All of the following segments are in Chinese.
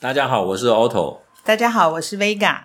大家好，我是 Otto。大家好，我是 Vega。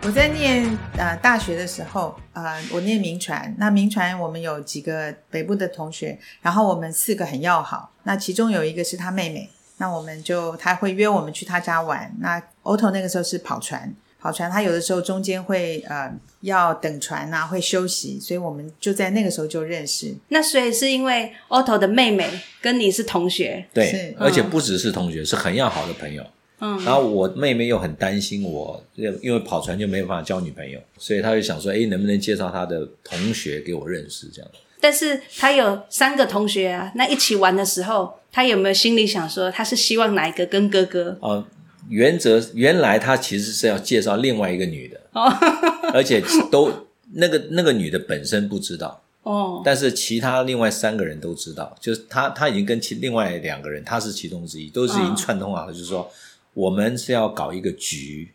我在念呃大学的时候，呃，我念民传。那民传我们有几个北部的同学，然后我们四个很要好。那其中有一个是他妹妹，那我们就他会约我们去他家玩。那 Otto 那个时候是跑船，跑船他有的时候中间会呃要等船呐、会休息，所以我们就在那个时候就认识。那所以是因为 Otto 的妹妹跟你是同学，对是，而且不只是同学，是很要好的朋友。嗯，然后我妹妹又很担心我，因为跑船就没有办法交女朋友，所以她就想说，哎，能不能介绍她的同学给我认识？这样。但是她有三个同学啊，那一起玩的时候，她有没有心里想说她是希望哪一个跟哥哥？哦、原则原来他其实是要介绍另外一个女的，哦。而且都那个那个女的本身不知道，哦，但是其他另外三个人都知道，就是他他已经跟其另外两个人，他是其中之一，都是已经串通好了，就是说我们是要搞一个局，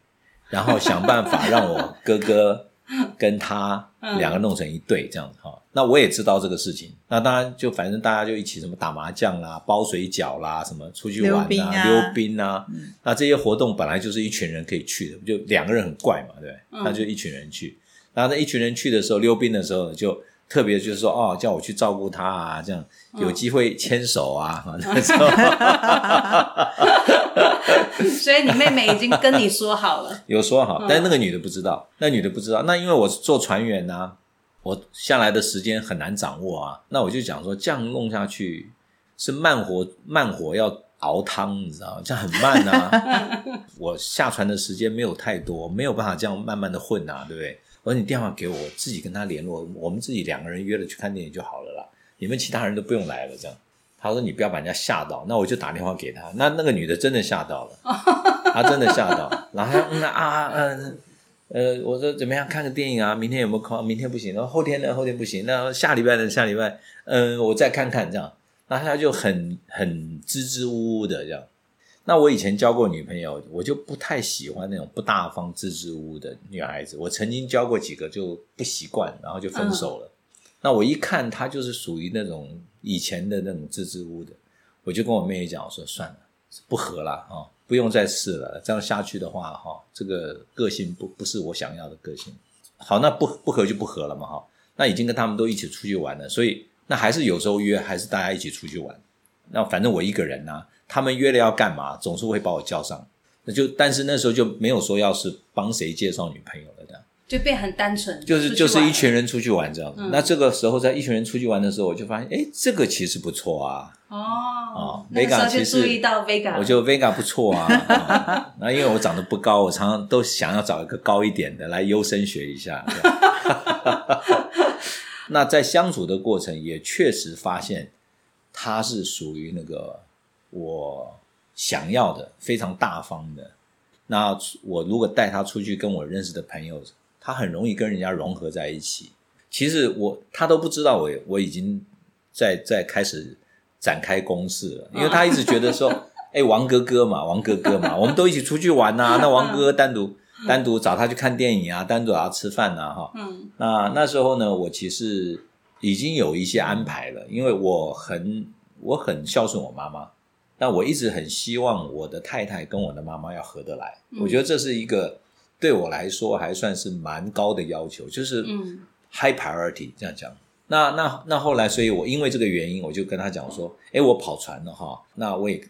然后想办法让我哥哥跟他 两个弄成一对这样子哈。那我也知道这个事情，那当然就反正大家就一起什么打麻将啦、包水饺啦、什么出去玩啊溜冰啊，那这些活动本来就是一群人可以去的，就两个人很怪嘛，对不对？那就一群人去。然后那一群人去的时候，溜冰的时候就特别就是说，哦，叫我去照顾他啊，这样有机会牵手啊，哈 那时候所以你妹妹已经跟你说好了，有说好，但那个女的不知道，那女的不知道。那因为我是做船员呐、我下来的时间很难掌握啊，那我就讲说，这样弄下去是慢火慢火要熬汤，你知道吗？这样很慢啊。我下船的时间没有太多，没有办法这样慢慢的混啊，对不对？我说你电话给我，我自己跟他联络，我们自己两个人约了去看电影就好了啦，你们其他人都不用来了，这样。他说你不要把人家吓到，那我就打电话给他，那那个女的真的吓到了，她真的吓到，然后她嗯啊嗯呃，我说怎么样看个电影啊？明天有没有空？明天不行，然后后天呢？后天不行，那下礼拜呢？下礼拜嗯，我再看看这样。那他就很很支支吾吾的这样。那我以前交过女朋友，我就不太喜欢那种不大方、支支吾吾的女孩子。我曾经交过几个就不习惯，然后就分手了。那我一看她就是属于那种以前的那种支支吾吾的，我就跟我妹妹讲，我说算了，不合了啊、哦，不用再试了。这样下去的话，哈、这个个性不不是我想要的个性。好，那不不合就不合了嘛，哈。那已经跟他们都一起出去玩了，所以那还是有时候约，还是大家一起出去玩。那反正我一个人呐、他们约了要干嘛，总是会把我叫上。那就但是那时候就没有说要是帮谁介绍女朋友了的，就变很单纯，就是就是一群人出去玩这样子。那这个时候在一群人出去玩的时候，我就发现，哎，这个其实不错啊。哦哦 Vega 其实注意到 Vega，我觉得 Vega 不错啊。啊 那、因为我长得不高，我常常都想要找一个高一点的来优生学一下。那在相处的过程，也确实发现他是属于那个我想要的，非常大方的。那我如果带他出去跟我认识的朋友，他很容易跟人家融合在一起。其实我他都不知道我我已经在在开始展开攻势了，因为他一直觉得说，哎、王哥哥嘛，王哥哥嘛，我们都一起出去玩呐、那王哥哥单独单独找他去看电影啊，单独找他吃饭呐、哈。嗯那那时候呢，我其实已经有一些安排了，因为我很我很孝顺我妈妈，但我一直很希望我的太太跟我的妈妈要合得来。嗯我觉得这是一个对我来说还算是蛮高的要求，就是嗯 high priority 这样讲。那那那后来，所以我因为这个原因，我就跟他讲说，哎，我跑船了哈，那我也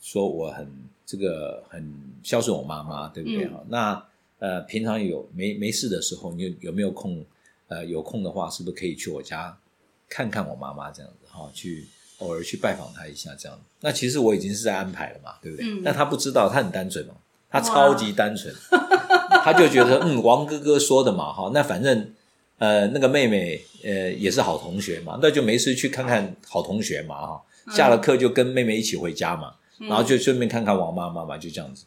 说我很这个很孝顺我妈妈，对不对哈？那呃，平常有没没事的时候，你有有没有空？呃，有空的话，是不是可以去我家看看我妈妈这样子哈？去偶尔去拜访她一下这样。那其实我已经是在安排了嘛，对不对？嗯但他不知道，他很单纯嘛，他超级单纯，他就觉得嗯，王哥哥说的嘛哈，那反正呃那个妹妹呃也是好同学嘛，那就没事去看看好同学嘛哈。下了课就跟妹妹一起回家嘛，然后就顺便看看王妈妈嘛，就这样子。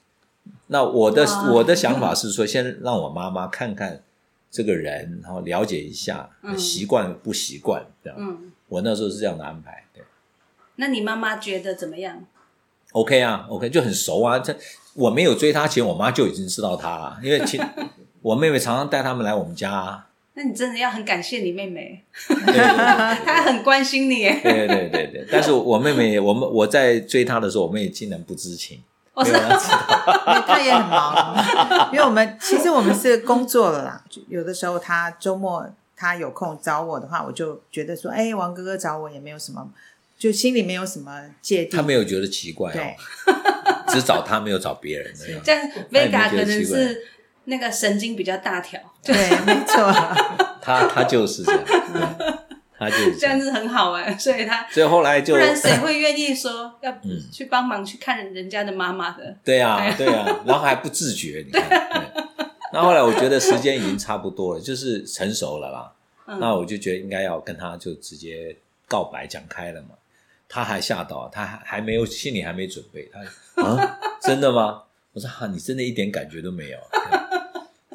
那我的我的想法是说，先让我妈妈看看这个人，然后了解一下嗯习惯不习惯这样。嗯，我那时候是这样的安排，对那你妈妈觉得怎么样？，OK 啊，OK 就很熟啊。这我没有追她前，我妈就已经知道她了，因为其 我妹妹常常带他们来我们家、啊，那你真的要很感谢你妹妹，她很关心你耶。对对对对，但是我妹妹，我们我在追她的时候，我妹妹竟然不知情，我有她知道。他也很忙，因为我们其实我们是工作了啦。就有的时候她周末她有空找我的话，我就觉得说，哎，王哥哥找我也没有什么，就心里没有什么芥蒂。她没有觉得奇怪对哦，只找他没有找别人那样。这样，Vega 可能是那个神经比较大条，对，没错。他他就是这样，他就是这样。子很好哎，所以他所以后来就不然谁会愿意说要嗯去帮忙去看人家的妈妈的？对啊，对啊，然后还不自觉，你看。对那后来我觉得时间已经差不多了，就是成熟了啦。嗯那我就觉得应该要跟他就直接告白讲开了嘛。他还吓到，他还还没有心里还没准备。他啊，真的吗？我说哈、你真的一点感觉都没有。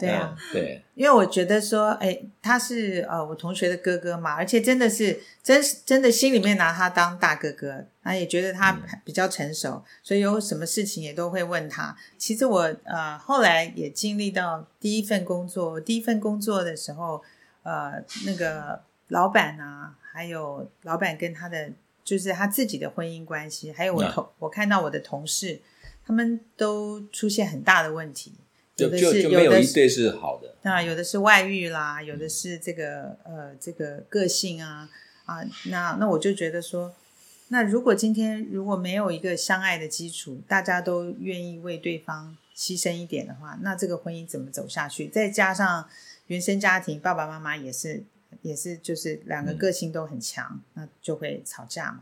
对啊，嗯对，因为我觉得说，哎，他是呃我同学的哥哥嘛，而且真的是真真的心里面拿他当大哥哥，那也觉得他比较成熟，所以有什么事情也都会问他。其实我呃后来也经历到第一份工作，第一份工作的时候，呃那个老板啊，还有老板跟他的就是他自己的婚姻关系，还有我那同我看到我的同事，他们都出现很大的问题。有的是有的是一对是好的。那有的是外遇啦，有的是这个呃这个个性啊啊，那那我就觉得说，那如果今天如果没有一个相爱的基础，大家都愿意为对方牺牲一点的话，那这个婚姻怎么走下去？再加上原生家庭，爸爸妈妈也是也是就是两个嗯个性都很强，那就会吵架嘛。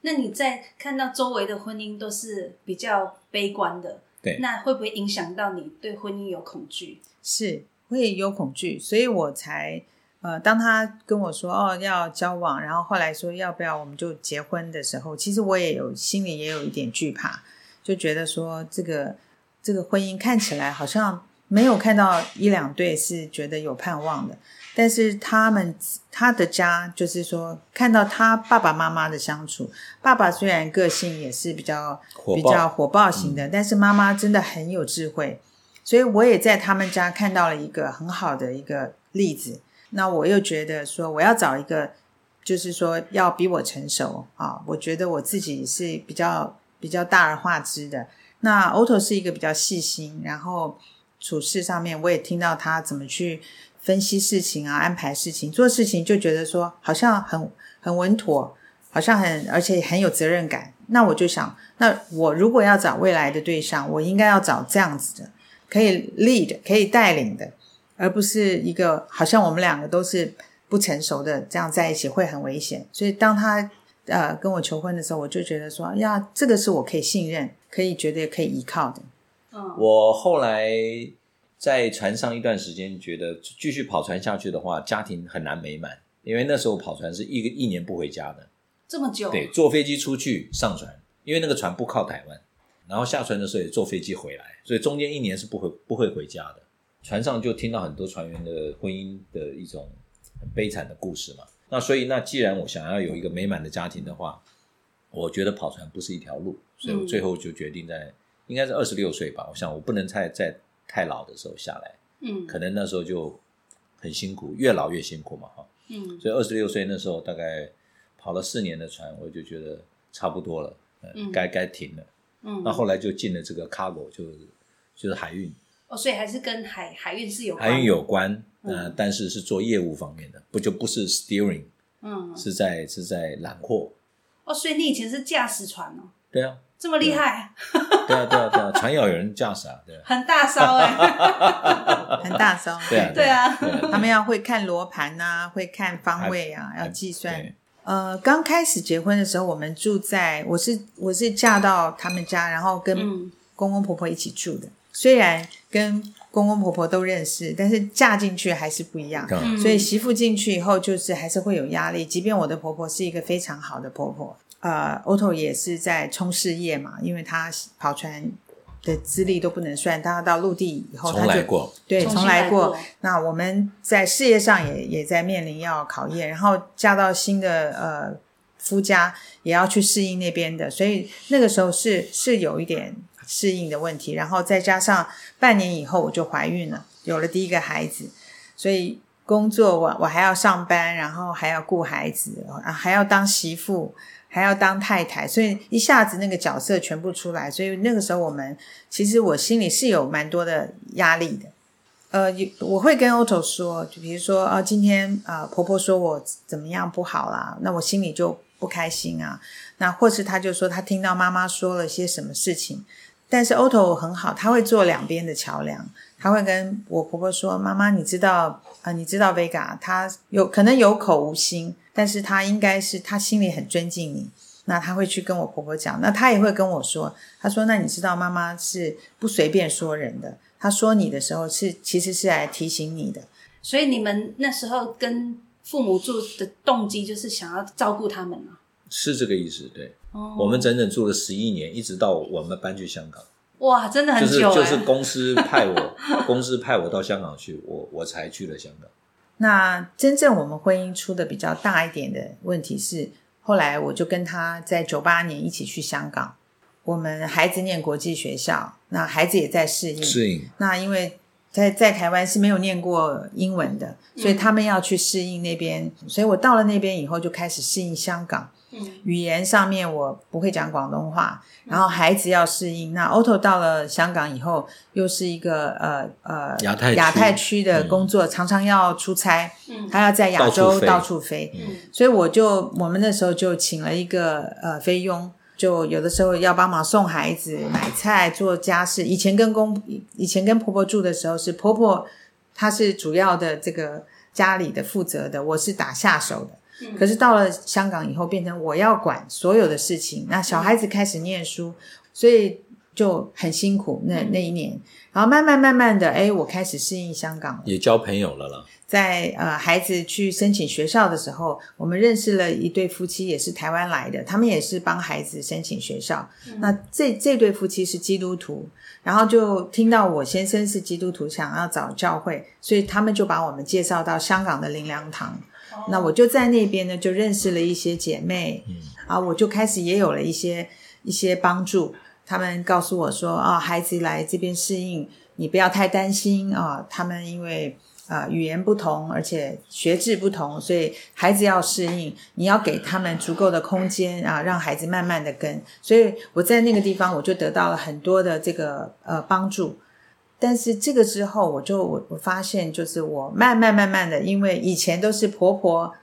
那你在看到周围的婚姻都是比较悲观的，对那会不会影响到你对婚姻有恐惧？是会有恐惧，所以我才呃，当他跟我说哦要交往，然后后来说要不要我们就结婚的时候，其实我也有心里也有一点惧怕，就觉得说这个这个婚姻看起来好像没有看到一两对是觉得有盼望的，但是他们他的家就是说看到他爸爸妈妈的相处，爸爸虽然个性也是比较比较火爆型的，但是妈妈真的很有智慧，所以我也在他们家看到了一个很好的一个例子。那我又觉得说，我要找一个，就是说要比我成熟啊。我觉得我自己是比较比较大而化之的。那 Otto 是一个比较细心，然后处事上面我也听到他怎么去分析事情啊，安排事情，做事情就觉得说好像很很稳妥，好像很而且很有责任感。那我就想，那我如果要找未来的对象，我应该要找这样子的，可以 lead 可以带领的，而不是一个好像我们两个都是不成熟的这样在一起会很危险。所以当他呃跟我求婚的时候，我就觉得说呀，这个是我可以信任、可以觉得可以依靠的。嗯，我后来在船上一段时间，觉得继续跑船下去的话，家庭很难美满，因为那时候跑船是一个一年不回家的。这么久，对，坐飞机出去上船，因为那个船不靠台湾，然后下船的时候也坐飞机回来，所以中间一年是不回不会回家的。船上就听到很多船员的婚姻的一种很悲惨的故事嘛。那所以，那既然我想要有一个美满的家庭的话，我觉得跑船不是一条路，所以我最后就决定在、应该是二十六岁吧，我想我不能太在太老的时候下来，嗯。可能那时候就很辛苦，越老越辛苦嘛哈。嗯。所以二十六岁那时候大概跑了四年的船，我就觉得差不多了，呃嗯。该该停了。嗯，那后来就进了这个 cargo，就是就是海运，哦，所以还是跟海海运是有关。海运有关，呃嗯，但是是做业务方面的，不就不是 steering，嗯。是在是在揽货。哦，所以你以前是驾驶船哦，对啊，这么厉害，对啊，对啊，对啊，船要有人驾驶啊，对。啊，很大烧哎，很大烧。对啊，对啊他们要会看罗盘呐、会看方位啊，要计算。刚开始结婚的时候，我们住在我是我是嫁到他们家，然后跟嗯。公公婆婆一起住的。虽然跟公公婆婆都认识，但是嫁进去还是不一样。嗯。所以媳妇进去以后，就是还是会有压力。即便我的婆婆是一个非常好的婆婆，呃，Otto 也是在冲事业嘛，因为他跑船的资历都不能算，他到陆地以后，从他就来过，对，重来过。那我们在事业上也也在面临要考验，然后嫁到新的呃夫家，也要去适应那边的，所以那个时候是是有一点适应的问题。然后再加上半年以后我就怀孕了，有了第一个孩子，所以工作我我还要上班，然后还要顾孩子，啊还要当媳妇，还要当太太，所以一下子那个角色全部出来，所以那个时候我们其实我心里是有蛮多的压力的。呃，我会跟 Otto 说，就比如说啊，今天啊、婆婆说我怎么样不好啦，那我心里就不开心啊。那或是他就说他听到妈妈说了些什么事情，但是 Otto 很好，他会做两边的桥梁，他会跟我婆婆说：“妈妈，你知道啊、你知道 Vega，他有可能有口无心，但是他应该是他心里很尊敬你。”那他会去跟我婆婆讲，那他也会跟我说，他说：“那你知道妈妈是不随便说人的，他说你的时候是其实是来提醒你的。所以你们那时候跟父母住的动机就是想要照顾他们啊？是这个意思。对，哦，我们整整住了十一年，一直到我们搬去香港，哇，真的很就是久哎、就是公司派我，公司派我到香港去，我我才去了香港。那真正我们婚姻出的比较大一点的问题是，后来我就跟他在九八年一起去香港，我们孩子念国际学校，那孩子也在适应。适应。那因为在在台湾是没有念过英文的，所以他们要去适应那边，所以我到了那边以后就开始适应香港。嗯。语言上面我不会讲广东话，然后孩子要适应。那 Otto 到了香港以后，又是一个呃呃亚太区亚太区的工作，常常要出差，嗯。他要在亚到洲处飞到处飞，嗯。所以我就我们那时候就请了一个呃菲佣，就有的时候要帮忙送孩子、买菜、做家事。以前跟公以前跟婆婆住的时候，是婆婆她是主要的这个家里的负责的，我是打下手的。可是到了香港以后，变成我要管所有的事情。那小孩子开始念书，所以就很辛苦。那那一年，然后慢慢慢慢的，哎，我开始适应香港了。也交朋友了啦。在呃孩子去申请学校的时候，我们认识了一对夫妻，也是台湾来的，他们也是帮孩子申请学校。那这这对夫妻是基督徒，然后就听到我先生是基督徒，想要找教会，所以他们就把我们介绍到香港的灵粮堂。那我就在那边呢，就认识了一些姐妹，啊，我就开始也有了一些一些帮助。他们告诉我说，啊，孩子来这边适应，你不要太担心啊。他们因为啊、语言不同，而且学制不同，所以孩子要适应，你要给他们足够的空间啊，让孩子慢慢的跟。所以我在那个地方，我就得到了很多的这个呃帮助。但是这个之后，我就我我发现，就是我慢慢慢慢的，因为以前都是婆婆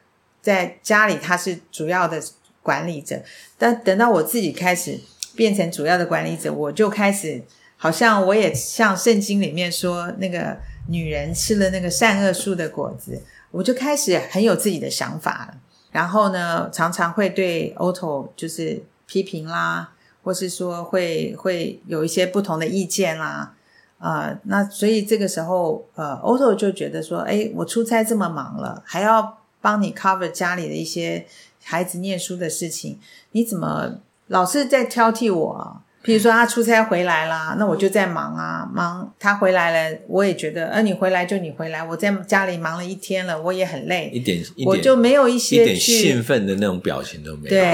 在家里，她是主要的管理者，但等到我自己开始变成主要的管理者，我就开始好像我也像圣经里面说那个女人吃了那个善恶树的果子，我就开始很有自己的想法了。然后呢，常常会对 Otto 就是批评啦，或是说会会有一些不同的意见啦。呃，那所以这个时候，呃，Otto 就觉得说，哎，我出差这么忙了，还要帮你 cover 家里的一些孩子念书的事情，你怎么老是在挑剔我啊？譬如说他出差回来啦，那我就在忙啊，忙他回来了，我也觉得，呃，你回来就你回来，我在家里忙了一天了，我也很累，一点一点我就没有一一些点兴奋的那种表情都没有。对，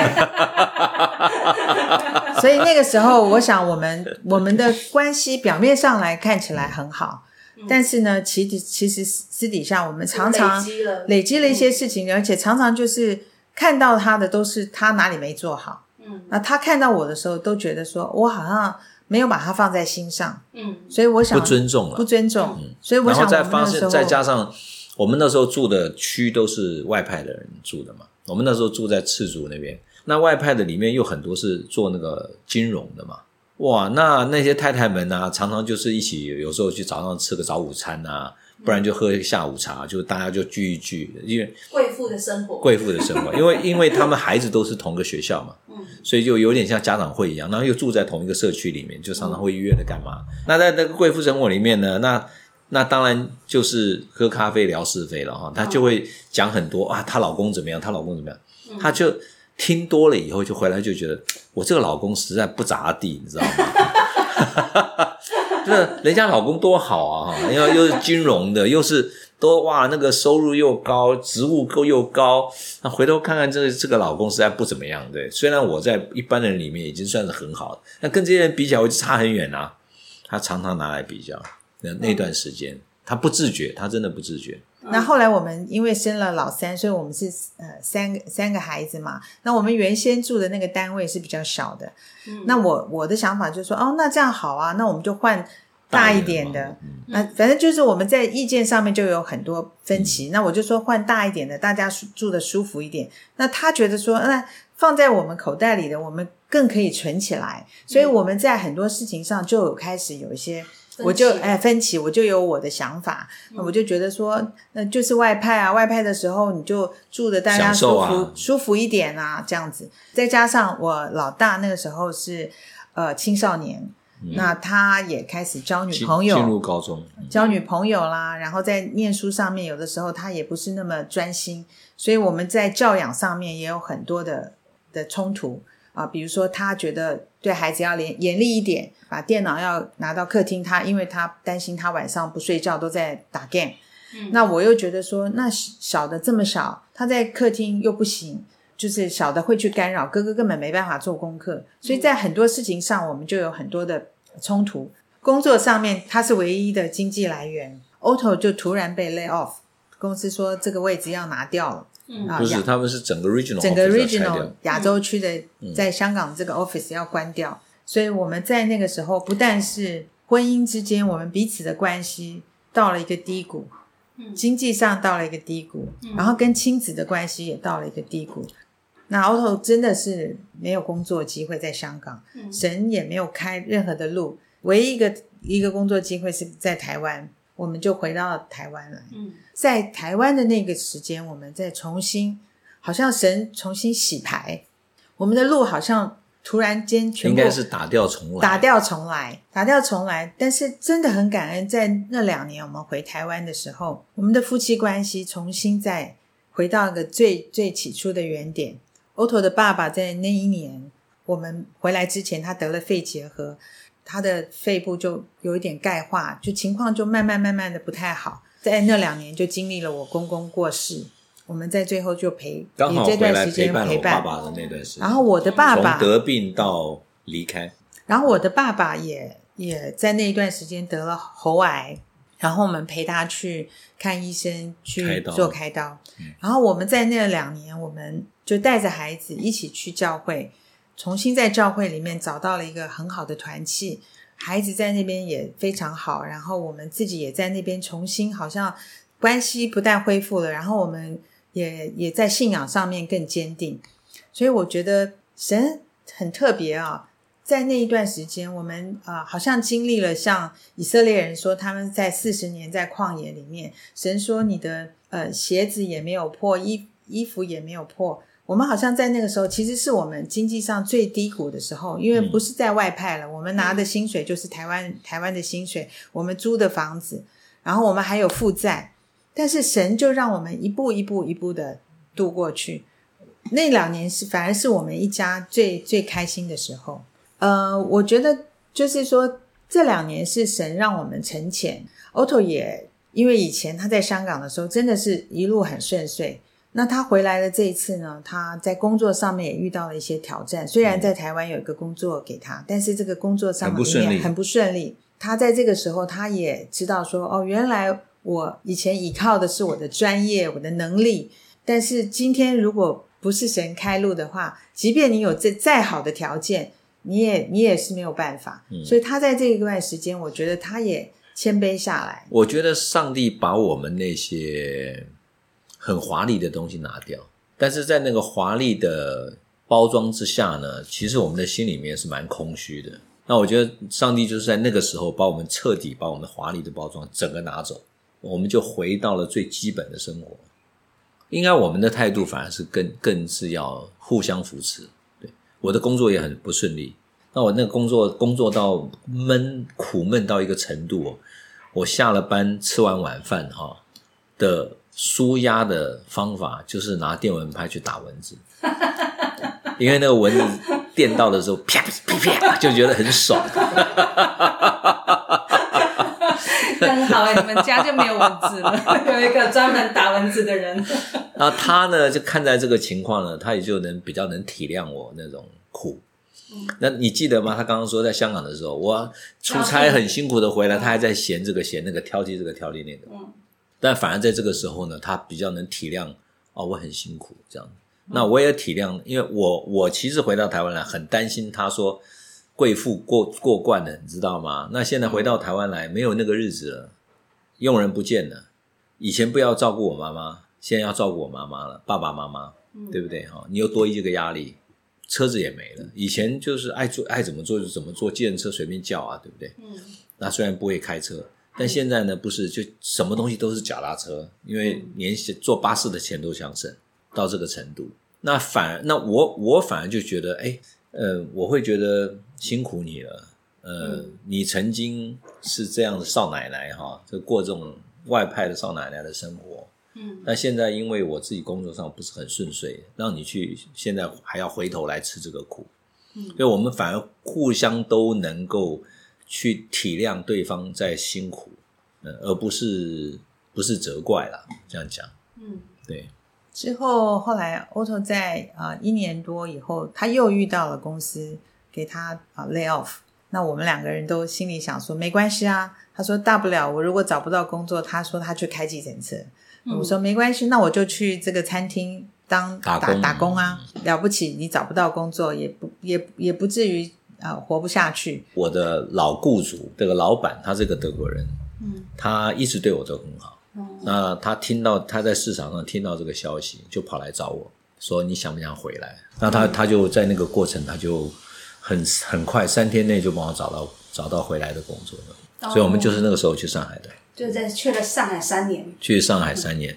所以那个时候，我想我们我们的关系表面上来看起来很好，但是呢，其实其实私底下我们常常累积了累积了一些事情，而且常常就是看到他的都是他哪里没做好，嗯。那他看到我的时候都觉得说我好像没有把他放在心上，嗯。所以我想不尊重了。不。尊重，嗯。所以我想我后再发现，再加上我们那时候住的区都是外派的人住的嘛，我们那时候住在赤竹那边，那外派的里面又很多是做那个金融的嘛，哇，那那些太太们呢、常常就是一起，有时候去早上吃个早午餐啊，不然就喝下午茶，就大家就聚一聚，因为贵妇的生活，贵妇的生活，因为因为他们孩子都是同个学校嘛，嗯所以就有点像家长会一样，然后又住在同一个社区里面，就常常会约着干嘛。那在那个贵妇生活里面呢，那那当然就是喝咖啡聊是非了哈，她就会讲很多啊，她老公怎么样，她老公怎么样，她就听多了以后，就回来就觉得我这个老公实在不咋地，你知道吗？就是人家老公多好啊哈，因为又是金融的，又是都哇那个收入又高，职务够又高，那回头看看这个这个老公实在不怎么样，对。虽然我在一般人里面已经算是很好了，那跟这些人比起来，我就差很远啊。他常常拿来比较，那那段时间，他不自觉，他真的不自觉。那后来我们因为生了老三，所以我们是呃三个三个孩子嘛。那我们原先住的那个单位是比较小的。那我我的想法就是说，哦，那这样好啊，那我们就换大一点的。那反正就是我们在意见上面就有很多分歧。那我就说换大一点的，大家住的舒服一点。那他觉得说，那放在我们口袋里的，我们更可以存起来。所以我们在很多事情上就有开始有一些。我就哎分歧，我就有我的想法，我就觉得说，那就是外派啊，外派的时候你就住的大家舒服舒服一点啊，这样子。再加上我老大那个时候是呃青少年，那他也开始交女朋友，进入高中交女朋友啦，然后在念书上面有的时候他也不是那么专心，所以我们在教养上面也有很多的的冲突。啊，比如说他觉得对孩子要严严厉一点，把电脑要拿到客厅，他因为他担心他晚上不睡觉都在打 game。那我又觉得说，那小的这么小，他在客厅又不行，就是小的会去干扰哥哥，根本没办法做功课。所以在很多事情上，我们就有很多的冲突。工作上面，他是唯一的经济来源，Otto 就突然被 lay off，公司说这个位置要拿掉了。嗯不是，他们是整个 regional 整个 regional 亚洲区的，在香港这个 office 要关掉，所以我们在那个时候不但是婚姻之间，我们彼此的关系到了一个低谷，经济上到了一个低谷，然后跟亲子的关系也到了一个低谷。那 Otto 真的是没有工作机会在香港，神也没有开任何的路，唯一一个一个工作机会是在台湾。我们就回到台湾来，在台湾的那个时间，我们再重新，好像神重新洗牌，我们的路好像突然间全部应该是打掉重来，打掉重来，打掉重来。但是真的很感恩，在那两年我们回台湾的时候，我们的夫妻关系重新再回到一个最最起初的原点。Otto 的爸爸在那一年我们回来之前，他得了肺结核。他的肺部就有一点钙化，就情况就慢慢慢慢的不太好。在那两年就经历了我公公过世，我们在最后就陪刚好这段时间陪伴爸爸的那段时间。然后我的爸爸从得病到离开，然后我的爸爸也也在那一段时间得了喉癌，然后我们陪他去看医生去做开刀。然后我们在那两年，我们就带着孩子一起去教会。重新在教会里面找到了一个很好的团契，孩子在那边也非常好，然后我们自己也在那边重新好像关系不但恢复了，然后我们也也在信仰上面更坚定。所以我觉得神很特别啊，在那一段时间，我们啊好像经历了像以色列人说他们在四十年在旷野里面，神说你的呃鞋子也没有破，衣衣服也没有破。我们好像在那个时候，其实是我们经济上最低谷的时候，因为不是在外派了，我们拿的薪水就是台湾台湾的薪水，我们租的房子，然后我们还有负债，但是神就让我们一步一步一步的度过去。那两年是反而是我们一家最最开心的时候。呃，我觉得就是说这两年是神让我们沉潜。Otto 也因为以前他在香港的时候，真的是一路很顺遂。那他回来的这一次呢，他在工作上面也遇到了一些挑战。虽然在台湾有一个工作给他，但是这个工作上面很不顺利。他在这个时候，他也知道说，哦，原来我以前依靠的是我的专业、我的能力，但是今天如果不是神开路的话，即便你有再再好的条件，你也你也是没有办法。所以他在这一段时间，我觉得他也谦卑下来。我觉得上帝把我们那些。很华丽的东西拿掉，但是在那个华丽的包装之下呢，其实我们的心里面是蛮空虚的。那我觉得上帝就是在那个时候把我们彻底把我们华丽的包装整个拿走，我们就回到了最基本的生活。应该我们的态度反而是更更是要互相扶持。对，我的工作也很不顺利，那我那个工作工作到闷苦闷到一个程度，我下了班吃完晚饭哈的。舒压的方法就是拿电蚊拍去打蚊子，因为那个蚊子电到的时候，啪啪啪，就觉得很爽。很好哎，你们家就没有蚊子了，有一个专门打蚊子的人。然后他呢，就看在这个情况呢，他也就能比较能体谅我那种苦。那你记得吗？他刚刚说在香港的时候，我出差很辛苦的回来，他还在嫌这个嫌那个，挑剔这个挑剔那个。嗯但反而在这个时候呢，他比较能体谅哦，我很辛苦这样。那我也体谅，因为我我其实回到台湾来，很担心他说贵妇过过惯了，你知道吗？那现在回到台湾来，没有那个日子了，佣人不见了，以前不要照顾我妈妈，现在要照顾我妈妈了，爸爸妈妈，对不对？哈，你又多一个压力，车子也没了，以前就是爱做爱怎么做就怎么做，计程车随便叫啊，对不对？嗯那虽然不会开车，但现在呢，不是就什么东西都是脚踏车，因为连坐巴士的钱都想省到这个程度。那反而，那我我反而就觉得，哎，呃，我会觉得辛苦你了。呃，你曾经是这样的少奶奶哈，就过这种外派的少奶奶的生活。嗯那现在因为我自己工作上不是很顺遂，让你去现在还要回头来吃这个苦，嗯所以我们反而互相都能够去体谅对方在辛苦，呃，而不是不是责怪啦。这样讲，嗯对，之后后来 Otto 在啊、呃一年多以后，他又遇到了公司给他啊、lay off。那我们两个人都心里想说没关系啊，他说大不了我如果找不到工作，他说他去开计程车。嗯我说没关系，那我就去这个餐厅当打打工打工啊，了不起你找不到工作也不也也不至于啊、呃活不下去。我的老雇主这个老板，他是个德国人，嗯他一直对我都很好。哦那他听到他在市场上听到这个消息，就跑来找我说：“你想不想回来？”那他他就在那个过程，他就很很快三天内就帮我找到找到回来的工作了。所以我们就是那个时候去上海的，就在去了上海三年。去上海三年，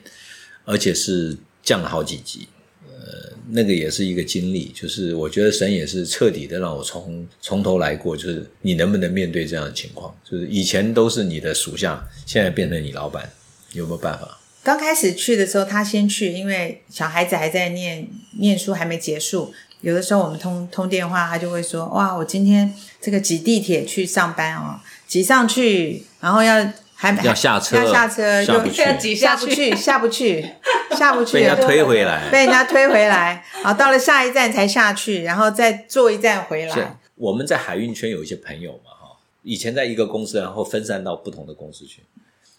而且是降了好几级。呃，那个也是一个经历，就是我觉得神也是彻底的让我从从头来过，就是你能不能面对这样的情况？就是以前都是你的属下，现在变成你老板，有没有办法？刚开始去的时候，他先去，因为小孩子还在念念书，还没结束。有的时候我们通通电话，他就会说：“哇，我今天这个挤地铁去上班哦，挤上去，然后要还要下车要下车，又下不去要挤下不去，下不去，下不去，被人家推回来。被人家推回来，好，到了下一站才下去，然后再坐一站回是来。我们在海运圈有一些朋友嘛，哈，以前在一个公司，然后分散到不同的公司去。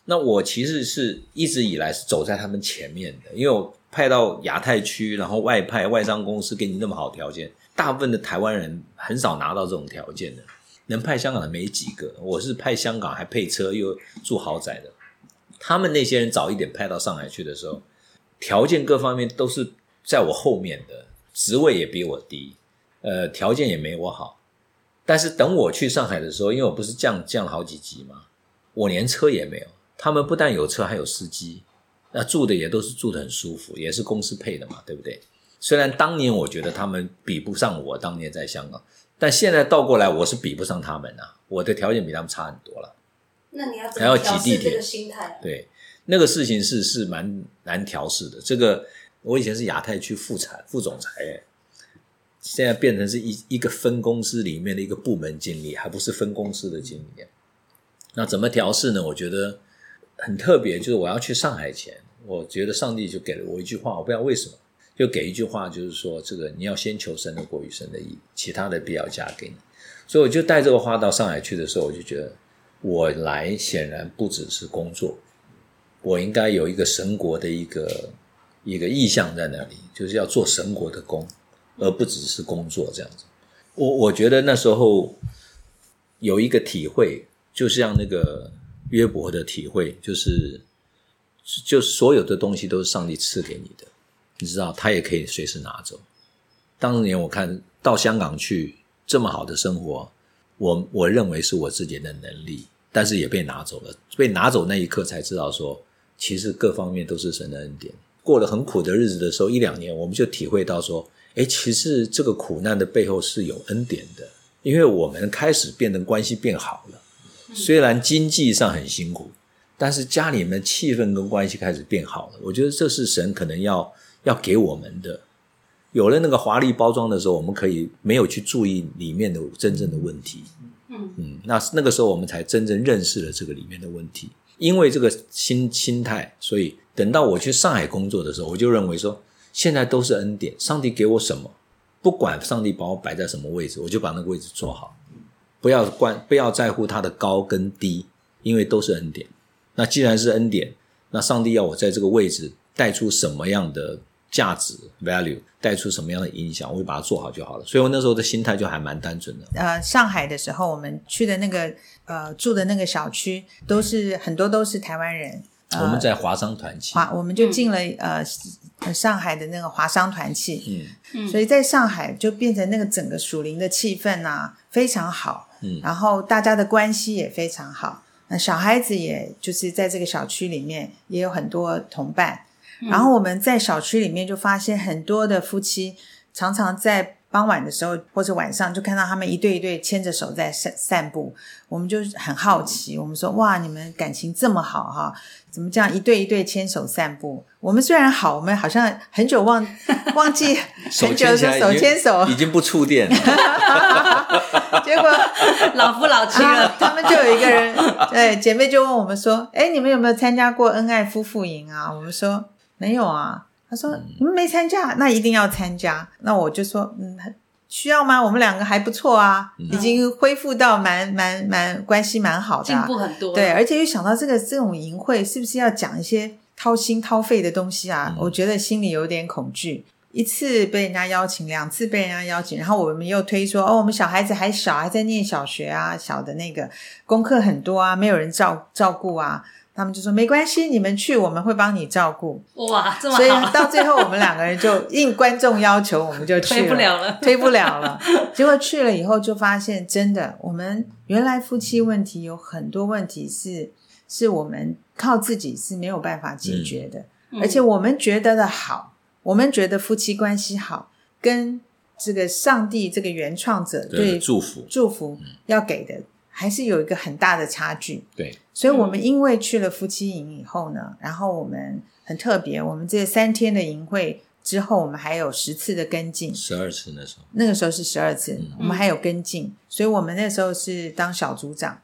那我其实是一直以来是走在他们前面的，因为我派到亚太区，然后外派外商公司给你那么好条件，大部分的台湾人很少拿到这种条件的，能派香港的没几个。我是派香港还配车又住豪宅的，他们那些人早一点派到上海去的时候，条件各方面都是在我后面的，职位也比我低，呃，条件也没我好。但是等我去上海的时候，因为我不是降降了好几级嘛，我连车也没有。他们不但有车，还有司机，那住的也都是住的很舒服，也是公司配的嘛，对不对？虽然当年我觉得他们比不上我当年在香港，但现在倒过来，我是比不上他们啊，我的条件比他们差很多了。那你要怎还要么挤地铁心态啊？对，那个事情是是蛮难调试的。这个我以前是亚太区副产副总裁，哎，现在变成是一一个分公司里面的一个部门经理，还不是分公司的经理。那怎么调试呢？我觉得很特别，就是我要去上海前，我觉得上帝就给了我一句话，我不知道为什么，就给一句话，就是说这个你要先求神的国与神的义，其他的必要加给你。所以我就带这个话到上海去的时候，我就觉得我来显然不只是工作，我应该有一个神国的一个一个意向在那里，就是要做神国的工，而不只是工作这样子。我我觉得那时候有一个体会，就像那个约伯的体会，就是就所有的东西都是上帝赐给你的，你知道，他也可以随时拿走。当年我看到香港去这么好的生活，我我认为是我自己的能力，但是也被拿走了。被拿走那一刻才知道说，其实各方面都是神的恩典。过了很苦的日子的时候，一两年我们就体会到说，哎，其实这个苦难的背后是有恩典的，因为我们开始变得关系变好了。虽然经济上很辛苦，但是家里面气氛跟关系开始变好了。我觉得这是神可能要要给我们的。有了那个华丽包装的时候，我们可以没有去注意里面的真正的问题。嗯嗯，那那个时候我们才真正认识了这个里面的问题。因为这个心心态，所以等到我去上海工作的时候，我就认为说，现在都是恩典，上帝给我什么，不管上帝把我摆在什么位置，我就把那个位置做好，不要关，不要在乎它的高跟低，因为都是恩典。那既然是恩典，那上帝要我在这个位置带出什么样的价值 value，带出什么样的影响，我就把它做好就好了。所以我那时候的心态就还蛮单纯的。呃，上海的时候，我们去的那个呃住的那个小区，都是很多都是台湾人。呃我们在华商团契，华，我们就进了、呃呃上海的那个华商团契，嗯，所以在上海就变成那个整个属灵的气氛啊非常好，嗯然后大家的关系也非常好。那小孩子也就是在这个小区里面也有很多同伴，然后我们在小区里面就发现很多的夫妻常常在傍晚的时候或者晚上就看到他们一对一对牵着手在散散步，我们就很好奇，我们说哇，你们感情这么好哈，怎么这样一对一对牵手散步？我们虽然好，我们好像很久忘 忘记很久的手牵手，已经不触电了。结果 老夫老妻啊了，，他们就有一个人，对姐妹就问我们说：“哎，你们有没有参加过恩爱夫妇营啊？”我们说没有啊。他说：“嗯你们没参加，那一定要参加。”那我就说：“嗯，需要吗？我们两个还不错啊，嗯已经恢复到蛮蛮蛮关系蛮好的、进啊，步很多。对，，而且又想到这个这种营会是不是要讲一些掏心掏肺的东西啊？嗯我觉得心里有点恐惧。一次被人家邀请，两次被人家邀请，然后我们又推说哦，我们小孩子还小，还在念小学啊，小的那个功课很多啊，没有人照照顾啊。他们就说没关系，你们去，我们会帮你照顾。哇，这么所以，到最后，我们两个人就应观众要求，我们就去推不了了。推不了了。结果去了以后，就发现真的，我们原来夫妻问题有很多问题是是我们靠自己是没有办法解决的，嗯。而且我们觉得的好，我们觉得夫妻关系好，跟这个上帝这个原创者对对祝福，祝福要给的，还是有一个很大的差距。对，所以我们因为去了夫妻营以后呢，然后我们很特别，我们这三天的营会之后，我们还有十次的跟进，十二次那时候，那个时候是十二次，我们还有跟进，所以我们那时候是当小组长。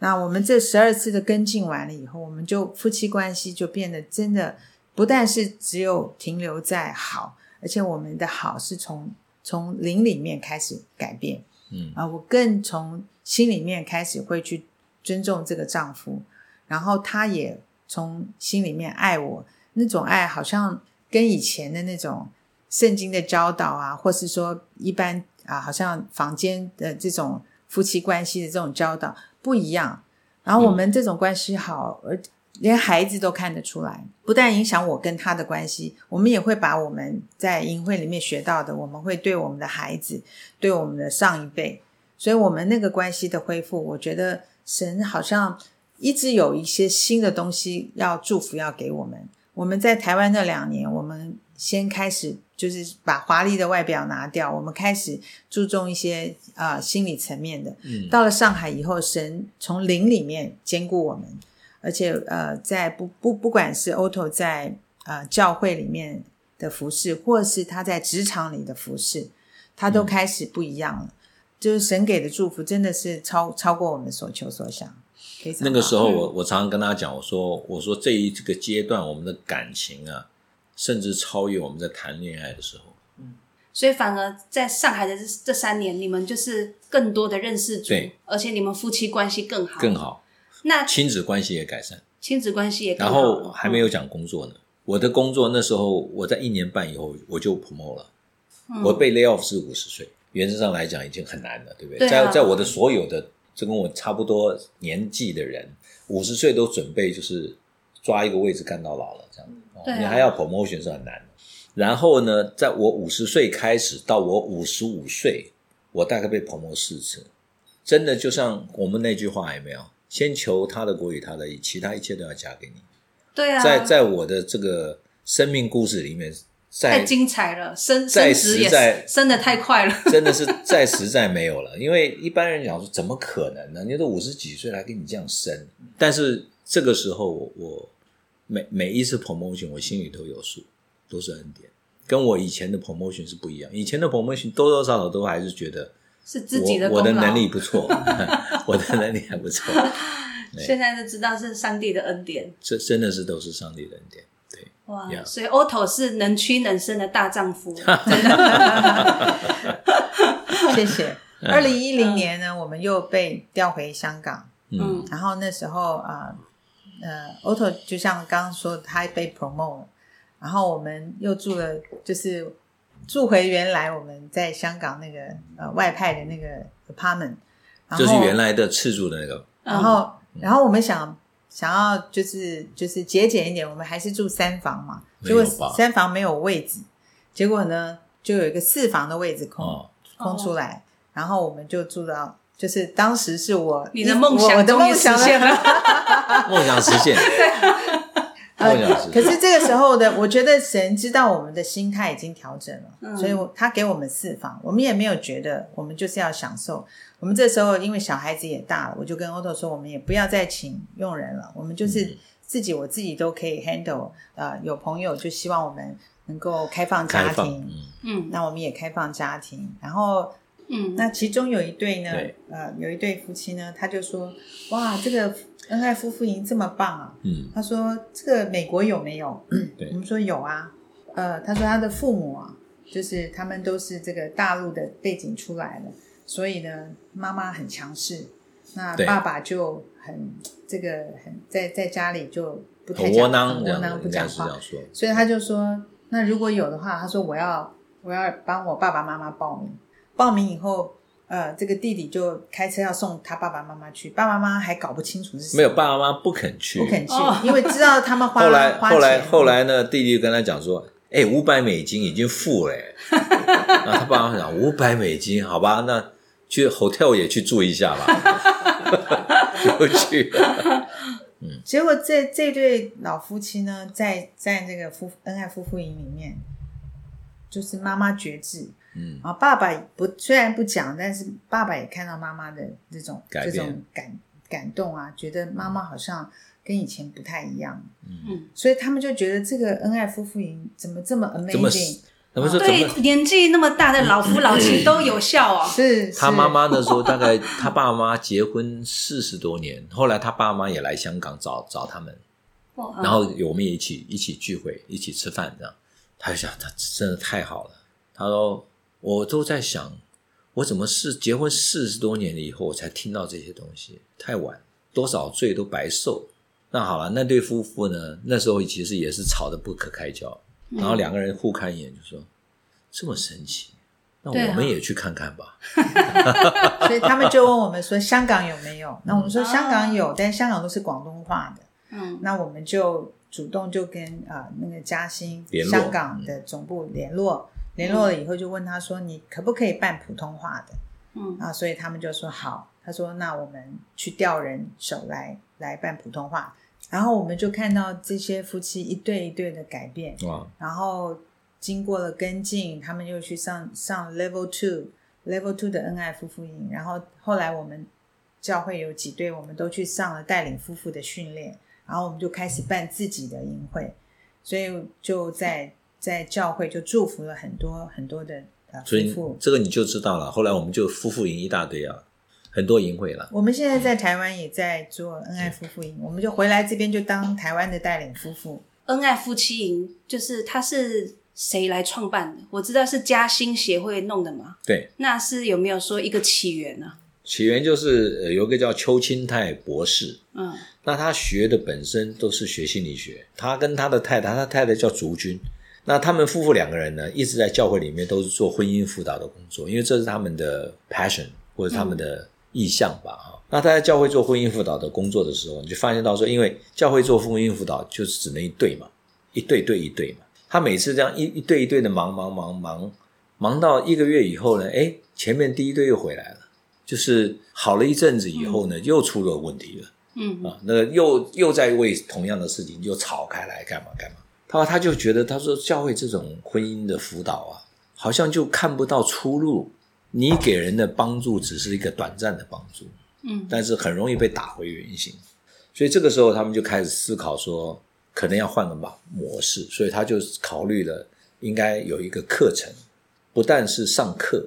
那我们这十二次的跟进完了以后，我们就夫妻关系就变得真的不但是只有停留在好，而且我们的好是从从灵里面开始改变。嗯啊，我更从心里面开始会去尊重这个丈夫，然后他也从心里面爱我，那种爱好像跟以前的那种圣经的教导啊，或是说一般啊，好像房间的这种夫妻关系的这种教导不一样。然后我们这种关系好，而连孩子都看得出来，不但影响我跟他的关系，我们也会把我们在营会里面学到的，我们会对我们的孩子，对我们的上一辈，所以我们那个关系的恢复，我觉得神好像一直有一些新的东西要祝福要给我们。我们在台湾那两年，我们先开始就是把华丽的外表拿掉，我们开始注重一些呃心理层面的。嗯到了上海以后，神从灵里面兼顾我们，而且呃，在不不不管是 Otto 在呃教会里面的服饰，或是他在职场里的服饰，他都开始不一样了。就是神给的祝福，真的是超超过我们所求所想。那个时候我我常常跟他讲，我说我说这一这个阶段我们的感情啊，甚至超越我们在谈恋爱的时候。所以反而在上海的这这三年，你们就是更多的认识主对，而且你们夫妻关系更好，更。好，那亲子关系也改善。亲子关系也更然后还没有讲工作呢。我的工作那时候我在一年半以后我就 promote 了，嗯我被 lay off 是五十岁，原则上来讲已经很难了，对不对？对啊在在我的所有的这跟我差不多年纪的人，五十岁都准备就是抓一个位置干到老了这样子，哦对啊你还要 promotion 是很难的。然后呢，在我五十岁开始到我五十五岁，我大概被 promote 四次，真的就像我们那句话有没有？先求他的国与他的义，其他一切都要加给你。对啊，在在我的这个生命故事里面，太精彩了，升再升职也实在升的太快了。真的是再实在没有了，因为一般人讲说怎么可能呢？你都五十几岁了还给你这样生，但是这个时候我我每每一次 promotion 我心里都有数，都是恩典，跟我以前的 promotion 是不一样。以前的 promotion 多多少少都还是觉得是自己的我我的能力不错，我的能力还不错，现在就知道是上帝的恩典。这真的是都是上帝的恩典。对，哇 Yeah 所以 Otto 是能屈能伸的大丈夫，谢谢。二零一零年呢，我们又被调回香港，嗯。然后那时候啊，呃，Otto 就像刚刚说，他被 promote，了然后我们又住了，就是住回原来我们在香港那个呃外派的那个 apartment，然后就是原来的次住的那个，然后，然后我们想想要就是就是节俭一点，我们还是住三房嘛。结果三房没有位置，结果呢，就有一个四房的位置空、哦，空出来，然后我们就住到，就是当时是我你的梦想我我的梦想实现了。梦想实现，梦想实现。可是这个时候的，我觉得神知道我们的心态已经调整了，嗯所以我他给我们四房，我们也没有觉得我们就是要享受。我们这时候因为小孩子也大了，我就跟 Otto 说，我们也不要再请佣人了，我们就是自己我自己都可以 handle。呃，有朋友就希望我们能够开放家，庭，嗯，嗯那我们也开放家庭。然后嗯，那其中有一对呢对，呃，有一对夫妻呢，他就说，哇，这个恩爱夫妇营这么棒啊！嗯，他说：“这个美国有没有？”对 我们说有啊。呃，他说他的父母啊，就是他们都是这个大陆的背景出来的，所以呢，妈妈很强势，那爸爸就很这个很在在家里就不太讲窝囊，窝囊不讲话。所以他就说，那如果有的话，他说我要我要帮我爸爸妈妈报名，报名以后。呃，这个弟弟就开车要送他爸爸妈妈去，爸爸妈妈还搞不清楚是谁没有爸爸妈妈不肯去，不肯去，哦因为知道他们花 后来花后来钱后来呢，弟弟就跟他讲说：“哎，五百美金已经付了。”然后他爸妈讲：“五百美金，好吧，那去 hotel 也去住一下吧。”就去了。结果这这对老夫妻呢，在在那个夫恩爱夫妇营里面，就是妈妈觉志，嗯，然后爸爸不虽然不讲，但是爸爸也看到妈妈的这种这种感感动啊，觉得妈妈好像跟以前不太一样，嗯，所以他们就觉得这个恩爱夫妇营怎么这么 amazing？他们说对？年纪那么大的老夫老妻都有效哦。是是他妈妈那时候大概他爸妈结婚四十多年，后来他爸妈也来香港找找他们，然后我们也一起一起聚会，一起吃饭这样。他就想，他真的太好了。他说，我都在想，我怎么是结婚四十多年了以后，我才听到这些东西，太晚，多少罪都白受。那好了，那对夫妇呢，那时候其实也是吵得不可开交，然后两个人互看一眼，就说这么神奇，那我们也去看看吧。所以他们就问我们说香港有没有？那我们说哦香港有，但香港都是广东话的。嗯那我们就主动就跟啊、呃那个嘉兴香港的总部联络，联络了以后就问他说你可不可以办普通话的嗯。啊？所以他们就说好，他说那我们去调人手来来办普通话，然后我们就看到这些夫妻一对一对的改变，哇，然后经过了跟进，他们又去上上 Level Two Level Two 的恩爱夫妇营，然后后来我们教会有几对，我们都去上了带领夫妇的训练，然后我们就开始办自己的营会，所以就在在教会就祝福了很多很多的呃夫所以妇。这个你就知道了。后来我们就夫妇营一大堆啊，很多营会了。我们现在在台湾也在做恩爱夫妇营，我们就回来这边就当台湾的带领夫妇。恩爱夫妻营就是他是谁来创办的？我知道是嘉兴协会弄的嘛。对，那是有没有说一个起源呢、起源就是呃有一个叫邱清泰博士，嗯那他学的本身都是学心理学，他跟他的太太，他太太叫竹君，那他们夫妇两个人呢，一直在教会里面都是做婚姻辅导的工作，因为这是他们的 passion 或者他们的意向吧哈。那他在教会做婚姻辅导的工作的时候，你就发现到说，因为教会做婚姻辅导就是只能一对嘛，一对对一对嘛，他每次这样一一对一对的忙忙忙忙忙到一个月以后呢，哎，前面第一对又回来了，就是好了一阵子以后呢，又出了问题了。嗯啊，那又又在为同样的事情又吵开来，干嘛干嘛？他他就觉得，他说教会这种婚姻的辅导啊，好像就看不到出路。你给人的帮助只是一个短暂的帮助，嗯但是很容易被打回原形。所以这个时候，他们就开始思考说，可能要换个模模式。所以他就考虑了，应该有一个课程，不但是上课，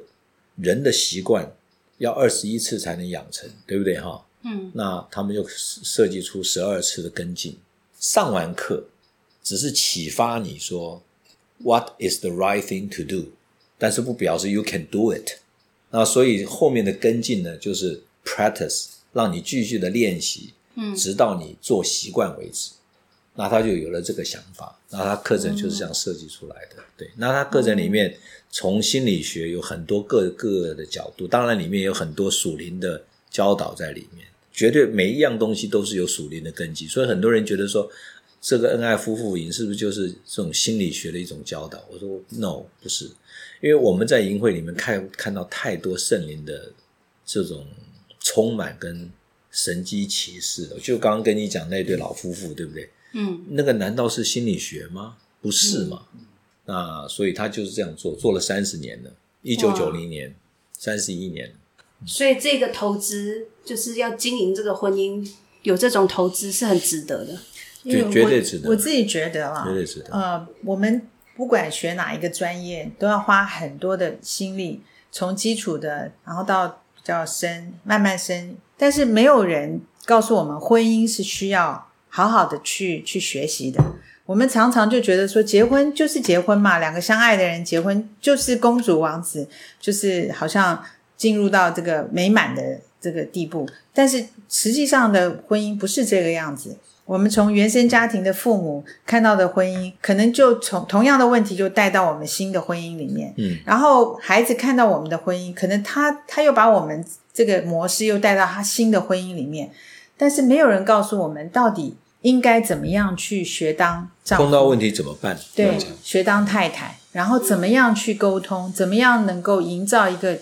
人的习惯要二十一次才能养成，对不对哈？嗯那他们就设计出十二次的跟进，上完课只是启发你说 What is the right thing to do，但是不表示 you can do it。那所以后面的跟进呢，就是 practice，让你继续的练习，嗯，直到你做习惯为止。那他就有了这个想法，那他课程就是这样设计出来的。对，那他课程里面从心理学有很多各个的角度，当然里面有很多属灵的教导在里面，绝对每一样东西都是有属灵的根基。所以很多人觉得说，这个恩爱夫妇营是不是就是这种心理学的一种教导？我说 no，不是，因为我们在营会里面看看到太多圣灵的这种充满跟神机骑士。就刚刚跟你讲那对老夫妇，对不对？嗯，那个难道是心理学吗？不是嘛？那所以他就是这样做，做了三十年了，一九九零年，三十一年。所以这个投资就是要经营这个婚姻，有这种投资是很值得的。绝绝对值得我自己觉得啦，绝对值得。呃，我们不管学哪一个专业，都要花很多的心力，从基础的，然后到比较深，慢慢深。但是没有人告诉我们，婚姻是需要好好的去去学习的。我们常常就觉得说，结婚就是结婚嘛，两个相爱的人结婚就是公主王子，就是好像进入到这个美满的这个地步。但是实际上的婚姻不是这个样子。我们从原生家庭的父母看到的婚姻，可能就从同样的问题就带到我们新的婚姻里面。嗯，然后孩子看到我们的婚姻，可能他他又把我们这个模式又带到他新的婚姻里面。但是没有人告诉我们到底应该怎么样去学当丈夫，碰到问题怎么办？对，学当太太，然后怎么样去沟通，怎么样能够营造一个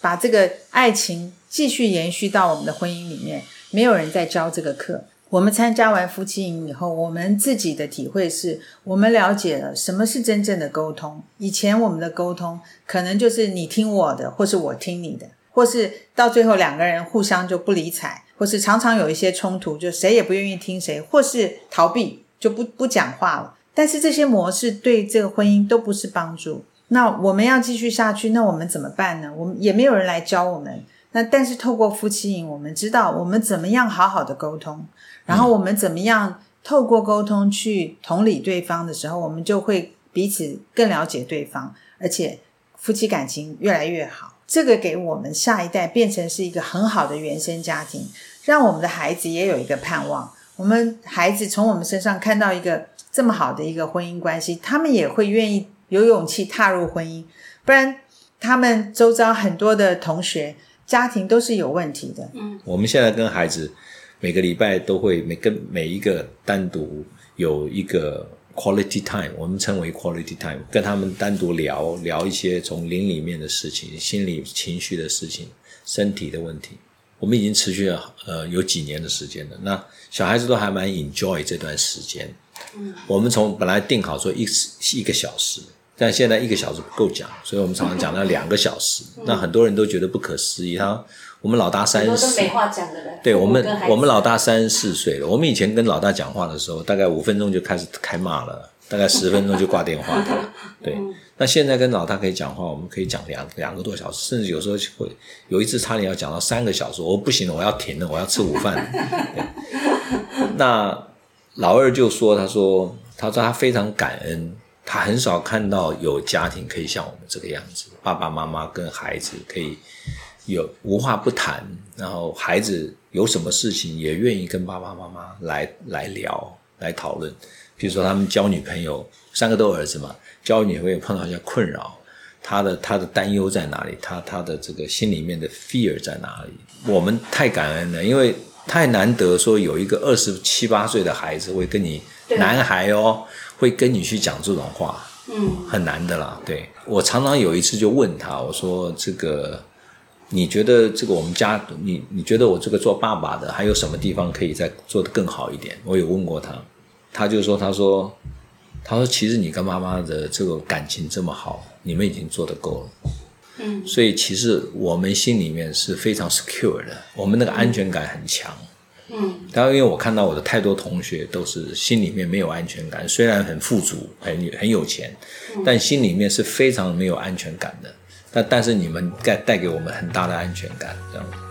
把这个爱情继续延续到我们的婚姻里面，没有人在教这个课。我们参加完夫妻营以后，我们自己的体会是，我们了解了什么是真正的沟通。以前我们的沟通可能就是你听我的，或是我听你的，或是到最后两个人互相就不理睬，或是常常有一些冲突，就谁也不愿意听谁，或是逃避就不不讲话了。但是这些模式对这个婚姻都不是帮助。那我们要继续下去，那我们怎么办呢？我们也没有人来教我们。那但是透过夫妻营，我们知道我们怎么样好好的沟通，然后我们怎么样透过沟通去同理对方的时候，我们就会彼此更了解对方，而且夫妻感情越来越好。这个给我们下一代变成是一个很好的原生家庭，让我们的孩子也有一个盼望。我们孩子从我们身上看到一个这么好的一个婚姻关系，他们也会愿意有勇气踏入婚姻。不然，他们周遭很多的同学家庭都是有问题的。嗯我们现在跟孩子每个礼拜都会每跟每一个单独有一个 quality time，我们称为 quality time，跟他们单独聊聊一些从灵里面的事情、心理情绪的事情、身体的问题。我们已经持续了呃有几年的时间了，那小孩子都还蛮 enjoy 这段时间。嗯，我们从本来定好说一一个小时，但现在一个小时不够讲，所以我们常常讲到两个小时。那很多人都觉得不可思议，他我们老大三十四，话讲的了。对我们我们老大三十四岁了，我们以前跟老大讲话的时候，大概五分钟就开始开骂了，大概十分钟就挂电话了。对，那现在跟老大可以讲话，我们可以讲两两个多小时，甚至有时候会有一次差点要讲到三个小时，我不行了，我要停了，我要吃午饭 那老二就说，他说，他说他非常感恩，他很少看到有家庭可以像我们这个样子，爸爸妈妈跟孩子可以有无话不谈，然后孩子有什么事情也愿意跟爸爸妈妈来来聊来讨论。比如说他们交女朋友，三个都儿子嘛，交女朋友碰到一些困扰，他的他的担忧在哪里？他他的这个心里面的 fear 在哪里？我们太感恩了，因为太难得说有一个二十七八岁的孩子会跟你男孩哦，会跟你去讲这种话。嗯，很难的啦。对我常常有一次就问他，我说这个你觉得这个我们家你你觉得我这个做爸爸的还有什么地方可以再做得更好一点？我有问过他，他就说他说他说其实你跟妈妈的这个感情这么好，你们已经做得够了。嗯，所以其实我们心里面是非常 secure 的，我们那个安全感很强。嗯，然后，因为我看到我的太多同学都是心里面没有安全感，虽然很富足、很很有钱，但心里面是非常没有安全感的。但但是你们带带给我们很大的安全感，这样。